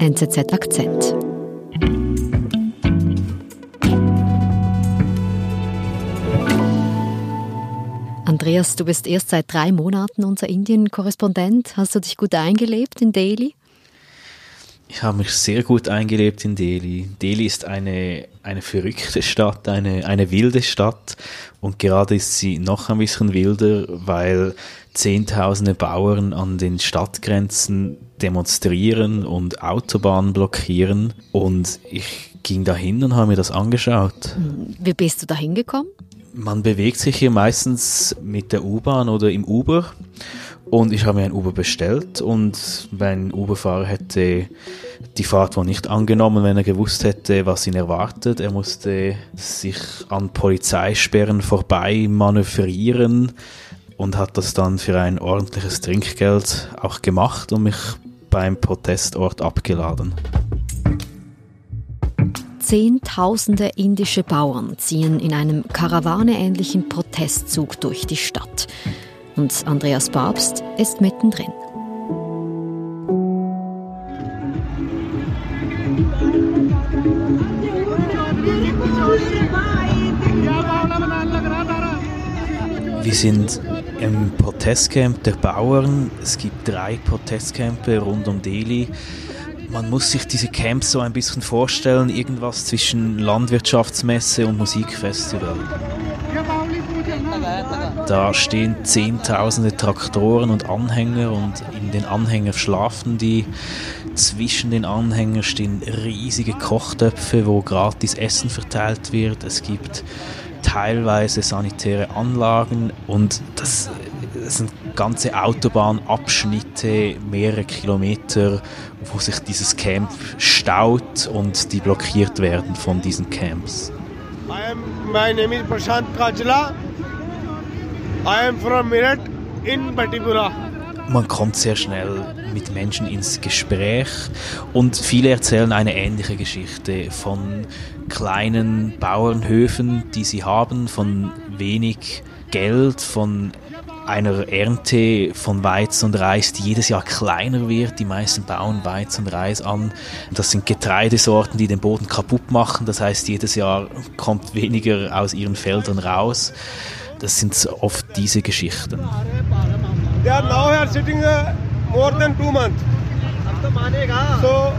NZZ Akzent. Andreas, du bist erst seit drei Monaten unser Indien-Korrespondent. Hast du dich gut eingelebt in Delhi? Ich habe mich sehr gut eingelebt in Delhi. Delhi ist eine, eine verrückte Stadt, eine, eine wilde Stadt. Und gerade ist sie noch ein bisschen wilder, weil Zehntausende Bauern an den Stadtgrenzen demonstrieren und Autobahnen blockieren. Und ich ging dahin und habe mir das angeschaut. Wie bist du da hingekommen? Man bewegt sich hier meistens mit der U-Bahn oder im Uber. Und ich habe mir ein Uber bestellt und mein Uberfahrer hätte die Fahrt wohl nicht angenommen, wenn er gewusst hätte, was ihn erwartet. Er musste sich an Polizeisperren vorbei manövrieren und hat das dann für ein ordentliches Trinkgeld auch gemacht und mich beim Protestort abgeladen. Zehntausende indische Bauern ziehen in einem karawaneähnlichen Protestzug durch die Stadt und Andreas Babst ist mittendrin. Wir sind im Protestcamp der Bauern. Es gibt drei Protestcampe rund um Delhi. Man muss sich diese Camps so ein bisschen vorstellen, irgendwas zwischen Landwirtschaftsmesse und Musikfestival. Da stehen zehntausende Traktoren und Anhänger und in den Anhängern schlafen die. Zwischen den Anhängern stehen riesige Kochtöpfe, wo gratis Essen verteilt wird. Es gibt teilweise sanitäre Anlagen und das, das sind ganze Autobahnabschnitte, mehrere Kilometer, wo sich dieses Camp staut und die blockiert werden von diesen Camps. I am, my name is Prashant Kajla. I am from Meerut in Batipura. Man kommt sehr schnell mit Menschen ins Gespräch und viele erzählen eine ähnliche Geschichte von kleinen Bauernhöfen, die sie haben, von wenig Geld, von einer Ernte von Weizen und Reis, die jedes Jahr kleiner wird. Die meisten bauen Weizen und Reis an. Das sind Getreidesorten, die den Boden kaputt machen. Das heißt, jedes Jahr kommt weniger aus ihren Feldern raus. Das sind oft diese Geschichten. They are now here sitting uh, more than two months. So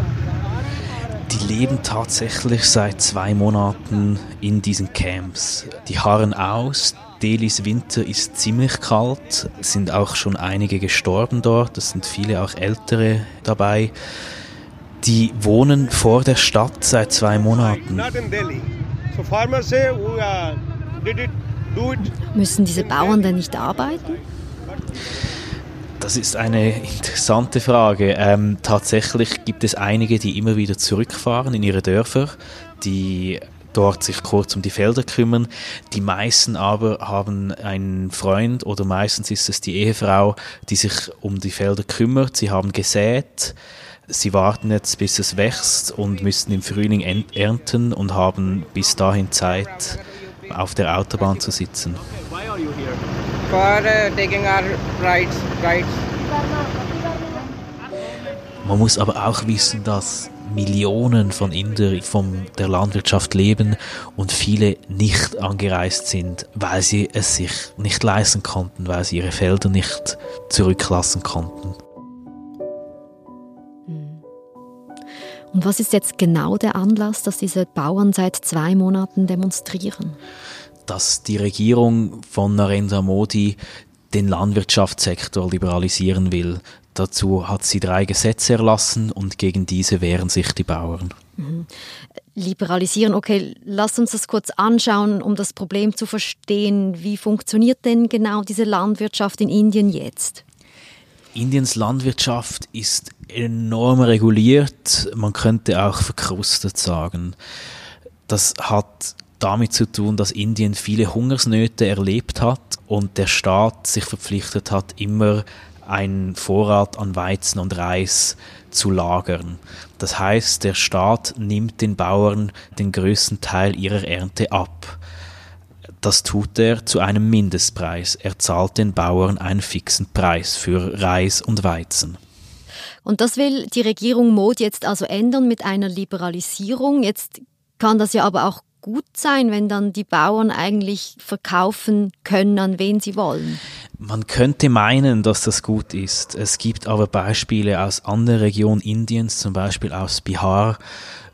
Die leben tatsächlich seit zwei Monaten in diesen Camps. Die harren aus. Delis Winter ist ziemlich kalt. Es sind auch schon einige gestorben dort. Es sind viele auch ältere dabei. Die wohnen vor der Stadt seit zwei Monaten. it. Müssen diese Bauern denn nicht arbeiten? Das ist eine interessante Frage. Ähm, tatsächlich gibt es einige, die immer wieder zurückfahren in ihre Dörfer, die dort sich kurz um die Felder kümmern. Die meisten aber haben einen Freund oder meistens ist es die Ehefrau, die sich um die Felder kümmert. Sie haben gesät. Sie warten jetzt, bis es wächst und müssen im Frühling ernten und haben bis dahin Zeit, auf der Autobahn zu sitzen. For uh, taking our rights rights Man muss aber auch wissen, dass Millionen von Indern von der Landwirtschaft leben und viele nicht angereist sind, weil sie es sich nicht leisten konnten, weil sie ihre Felder nicht zurücklassen konnten. Und was ist jetzt genau der Anlass, dass diese Bauern seit zwei Monaten demonstrieren? Dass die Regierung von Narendra Modi den Landwirtschaftssektor liberalisieren will. Dazu hat sie drei Gesetze erlassen und gegen diese wehren sich die Bauern. Liberalisieren, okay, lass uns das kurz anschauen, um das Problem zu verstehen. Wie funktioniert denn genau diese Landwirtschaft in Indien jetzt? Indiens Landwirtschaft ist enorm reguliert, man könnte auch verkrustet sagen. Das hat damit zu tun, dass Indien viele Hungersnöte erlebt hat und der Staat sich verpflichtet hat, immer einen Vorrat an Weizen und Reis zu lagern. Das heißt, der Staat nimmt den Bauern den größten Teil ihrer Ernte ab. Das tut er zu einem Mindestpreis. Er zahlt den Bauern einen fixen Preis für Reis und Weizen. Und das will die Regierung Modi jetzt also ändern mit einer Liberalisierung. Jetzt kann das ja aber auch gut sein, wenn dann die Bauern eigentlich verkaufen können, an wen sie wollen. Man könnte meinen, dass das gut ist. Es gibt aber Beispiele aus anderen Regionen Indiens, zum Beispiel aus Bihar,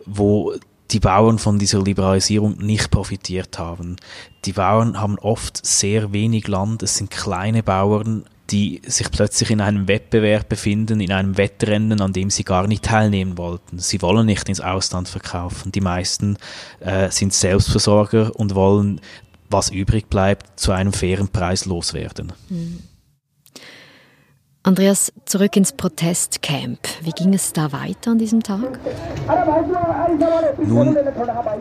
wo die Bauern von dieser Liberalisierung nicht profitiert haben. Die Bauern haben oft sehr wenig Land, es sind kleine Bauern, die sich plötzlich in einem Wettbewerb befinden, in einem Wettrennen, an dem sie gar nicht teilnehmen wollten. Sie wollen nicht ins Ausland verkaufen. Die meisten äh, sind Selbstversorger und wollen, was übrig bleibt, zu einem fairen Preis loswerden. Mhm. Andreas, zurück ins Protestcamp. Wie ging es da weiter an diesem Tag? Nun,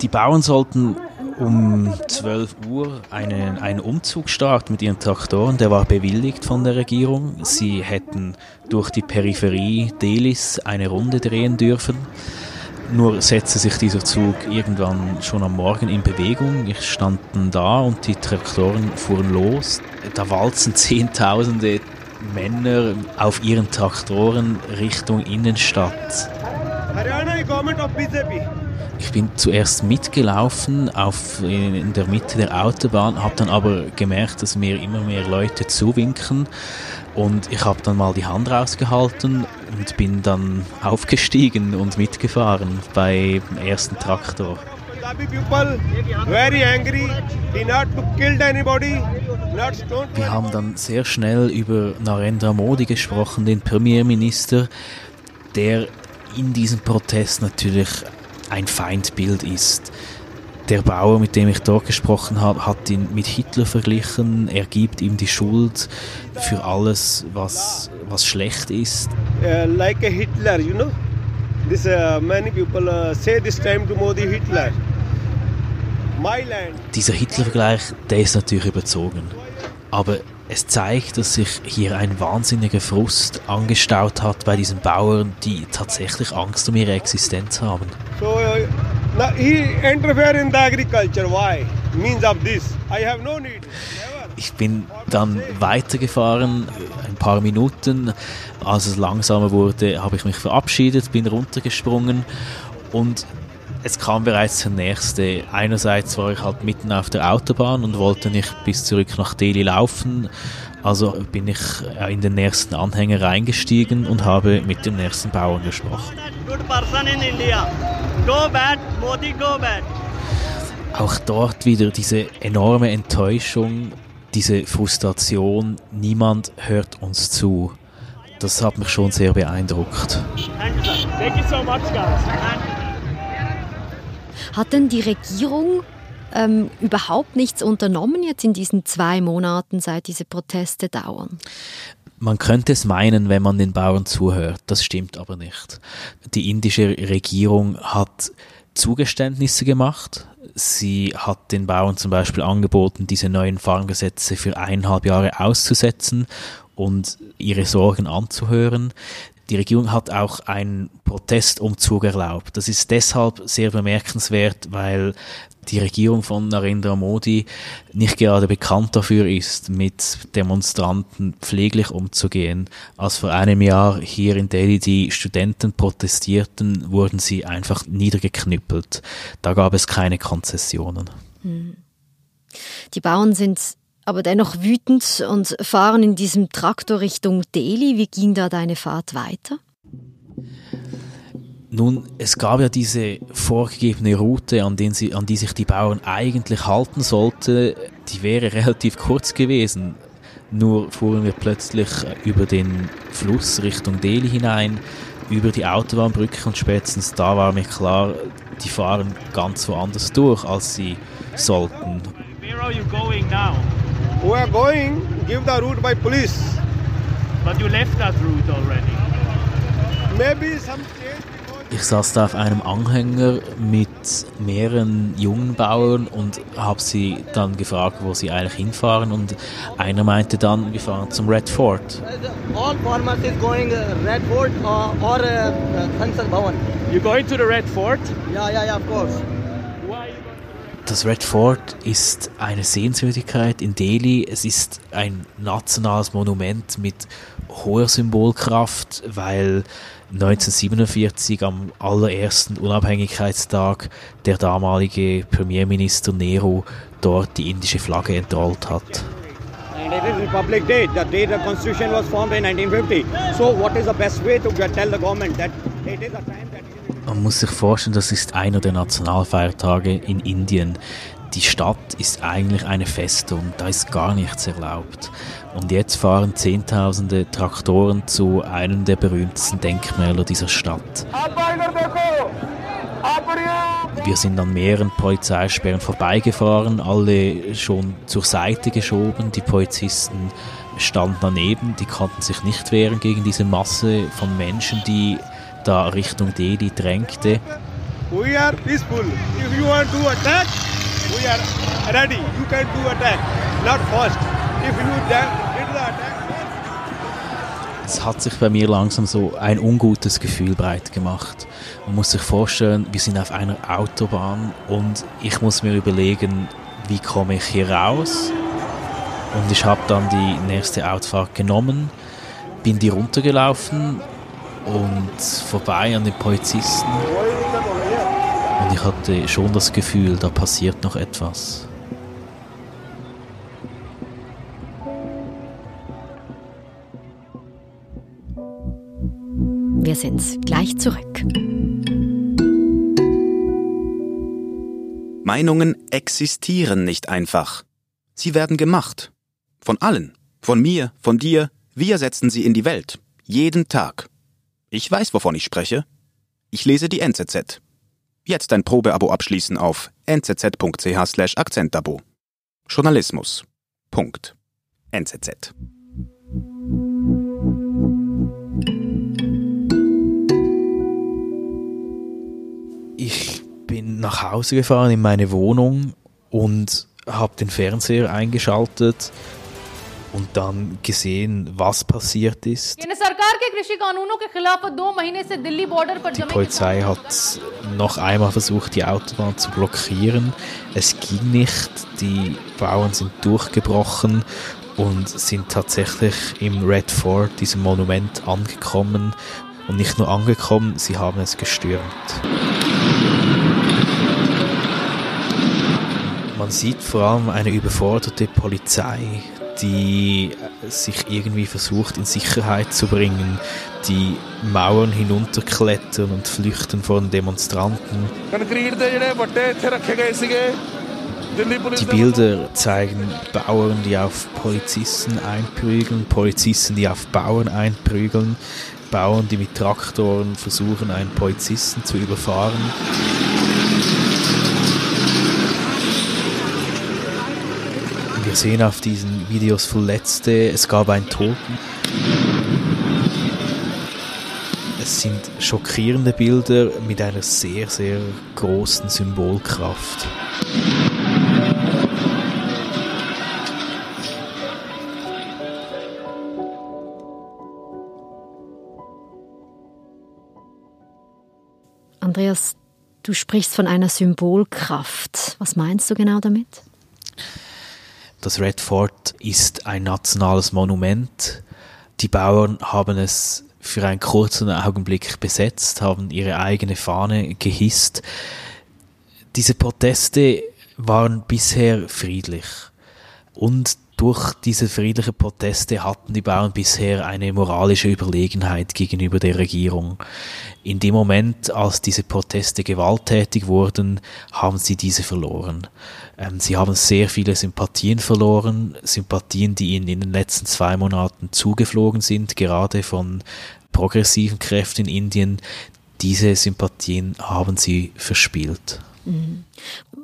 die Bauern sollten um 12 Uhr einen, einen Umzug starten mit ihren Traktoren. Der war bewilligt von der Regierung. Sie hätten durch die Peripherie Delis eine Runde drehen dürfen. Nur setzte sich dieser Zug irgendwann schon am Morgen in Bewegung. Ich standen da und die Traktoren fuhren los. Da walzen Zehntausende Männer auf ihren Traktoren Richtung Innenstadt. Ich bin zuerst mitgelaufen auf, in der Mitte der Autobahn, habe dann aber gemerkt, dass mir immer mehr Leute zuwinken. Und ich habe dann mal die Hand rausgehalten und bin dann aufgestiegen und mitgefahren beim ersten Traktor. Wir haben dann sehr schnell über Narendra Modi gesprochen, den Premierminister, der in diesem Protest natürlich ein Feindbild ist. Der Bauer, mit dem ich dort gesprochen habe, hat ihn mit Hitler verglichen. Er gibt ihm die Schuld für alles, was, was schlecht ist. Uh, like a Hitler, you know. This uh, many people uh, say this time to Modi Hitler. Dieser Hitler-Vergleich, der ist natürlich überzogen. Aber es zeigt, dass sich hier ein wahnsinniger Frust angestaut hat bei diesen Bauern, die tatsächlich Angst um ihre Existenz haben. So, uh, he interfere in the agriculture. Why? Means of this. I have no need. Ich bin dann weitergefahren, ein paar Minuten. Als es langsamer wurde, habe ich mich verabschiedet, bin runtergesprungen und es kam bereits der nächste. Einerseits war ich halt mitten auf der Autobahn und wollte nicht bis zurück nach Delhi laufen. Also bin ich in den nächsten Anhänger reingestiegen und habe mit dem nächsten Bauern gesprochen. Auch dort wieder diese enorme Enttäuschung, diese Frustration, niemand hört uns zu. Das hat mich schon sehr beeindruckt. Thank you so much, guys. Hat denn die Regierung ähm, überhaupt nichts unternommen jetzt in diesen zwei Monaten, seit diese Proteste dauern? Man könnte es meinen, wenn man den Bauern zuhört. Das stimmt aber nicht. Die indische Regierung hat Zugeständnisse gemacht. Sie hat den Bauern zum Beispiel angeboten, diese neuen Farmgesetze für eineinhalb Jahre auszusetzen und ihre Sorgen anzuhören. Die Regierung hat auch einen Protestumzug erlaubt. Das ist deshalb sehr bemerkenswert, weil die Regierung von Narendra Modi nicht gerade bekannt dafür ist, mit Demonstranten pfleglich umzugehen. Als vor einem Jahr hier in Delhi die Studenten protestierten, wurden sie einfach niedergeknüppelt. Da gab es keine Konzessionen. Hm. Die Bauern sind aber dennoch wütend und fahren in diesem Traktor Richtung Delhi. Wie ging da deine Fahrt weiter? Nun, es gab ja diese vorgegebene Route, an, den sie, an die sich die Bauern eigentlich halten sollten. Die wäre relativ kurz gewesen. Nur fuhren wir plötzlich über den Fluss Richtung Delhi hinein, über die Autobahnbrücke und spätestens da war mir klar, die fahren ganz woanders durch, als sie sollten. Where are you going now? Who are going give the route by police. But you left that route already. Maybe some ich saß da auf einem Anhänger mit mehreren jungen Bauern und habe sie dann gefragt, wo sie eigentlich hinfahren und einer meinte dann, wir fahren zum Red Fort. All farmers is going uh, Red Fort or, or uh, Sansad Bhavan. You going to the Red Fort? Yeah, yeah, yeah, of course. Das Red Fort ist eine Sehenswürdigkeit in Delhi. Es ist ein nationales Monument mit hoher Symbolkraft, weil 1947 am allerersten Unabhängigkeitstag der damalige Premierminister Nehru dort die indische Flagge entrollt hat. And it is Republic Day, the day the Constitution was formed in 1950. So, what is the best way to tell the government that it is a time man muss sich vorstellen, das ist einer der Nationalfeiertage in Indien. Die Stadt ist eigentlich eine Festung, da ist gar nichts erlaubt. Und jetzt fahren Zehntausende Traktoren zu einem der berühmtesten Denkmäler dieser Stadt. Wir sind an mehreren Polizeisperren vorbeigefahren, alle schon zur Seite geschoben. Die Polizisten standen daneben, die konnten sich nicht wehren gegen diese Masse von Menschen, die da Richtung Delhi drängte. We are peaceful. If you want to attack, we are ready. You can do attack, not first. If you did the attack. Es hat sich bei mir langsam so ein ungutes Gefühl breit gemacht. Man muss sich vorstellen, wir sind auf einer Autobahn und ich muss mir überlegen, wie komme ich hier raus? Und ich habe dann die nächste Autofahrt genommen, bin die runtergelaufen und vorbei an den Polizisten. Und ich hatte schon das Gefühl, da passiert noch etwas. Wir sind gleich zurück. Meinungen existieren nicht einfach. Sie werden gemacht. Von allen. Von mir, von dir. Wir setzen sie in die Welt. Jeden Tag. Ich weiß, wovon ich spreche. Ich lese die NZZ. Jetzt ein Probeabo abschließen auf nzz.ch Akzentabo. Journalismus. Punkt. NZZ. Ich bin nach Hause gefahren in meine Wohnung und habe den Fernseher eingeschaltet und dann gesehen, was passiert ist. Die Polizei hat noch einmal versucht, die Autobahn zu blockieren. Es ging nicht. Die Bauern sind durchgebrochen und sind tatsächlich im Red Fort, diesem Monument, angekommen. Und nicht nur angekommen, sie haben es gestürmt. Man sieht vor allem eine überforderte Polizei, die sich irgendwie versucht in Sicherheit zu bringen, die Mauern hinunterklettern und flüchten vor den Demonstranten. Die Bilder zeigen Bauern, die auf Polizisten einprügeln, Polizisten, die auf Bauern einprügeln, Bauern, die mit Traktoren versuchen, einen Polizisten zu überfahren. Wir sehen auf diesen Videos Verletzte, es gab einen Toten. Es sind schockierende Bilder mit einer sehr, sehr großen Symbolkraft. Andreas, du sprichst von einer Symbolkraft. Was meinst du genau damit? Das Red Fort ist ein nationales Monument. Die Bauern haben es für einen kurzen Augenblick besetzt, haben ihre eigene Fahne gehisst. Diese Proteste waren bisher friedlich. Und durch diese friedlichen Proteste hatten die Bauern bisher eine moralische Überlegenheit gegenüber der Regierung. In dem Moment, als diese Proteste gewalttätig wurden, haben sie diese verloren. Ähm, sie haben sehr viele Sympathien verloren, Sympathien, die ihnen in den letzten zwei Monaten zugeflogen sind, gerade von progressiven Kräften in Indien. Diese Sympathien haben sie verspielt. Mhm.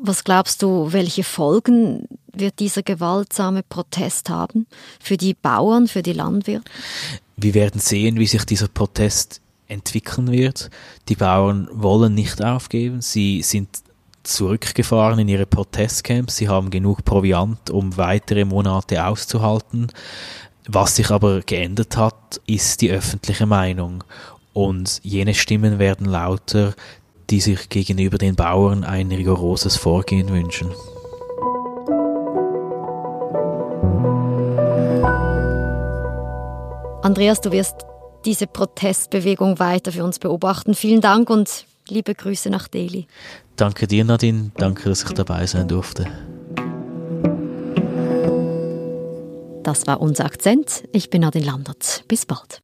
Was glaubst du, welche Folgen wird dieser gewaltsame Protest haben für die Bauern, für die Landwirte? Wir werden sehen, wie sich dieser Protest entwickeln wird. Die Bauern wollen nicht aufgeben. Sie sind zurückgefahren in ihre Protestcamps. Sie haben genug Proviant, um weitere Monate auszuhalten. Was sich aber geändert hat, ist die öffentliche Meinung. Und jene Stimmen werden lauter, die sich gegenüber den Bauern ein rigoroses Vorgehen wünschen. Andreas, du wirst diese Protestbewegung weiter für uns beobachten. Vielen Dank und liebe Grüße nach Delhi. Danke dir, Nadine. Danke, dass ich dabei sein durfte. Das war unser Akzent. Ich bin Nadine Landert. Bis bald.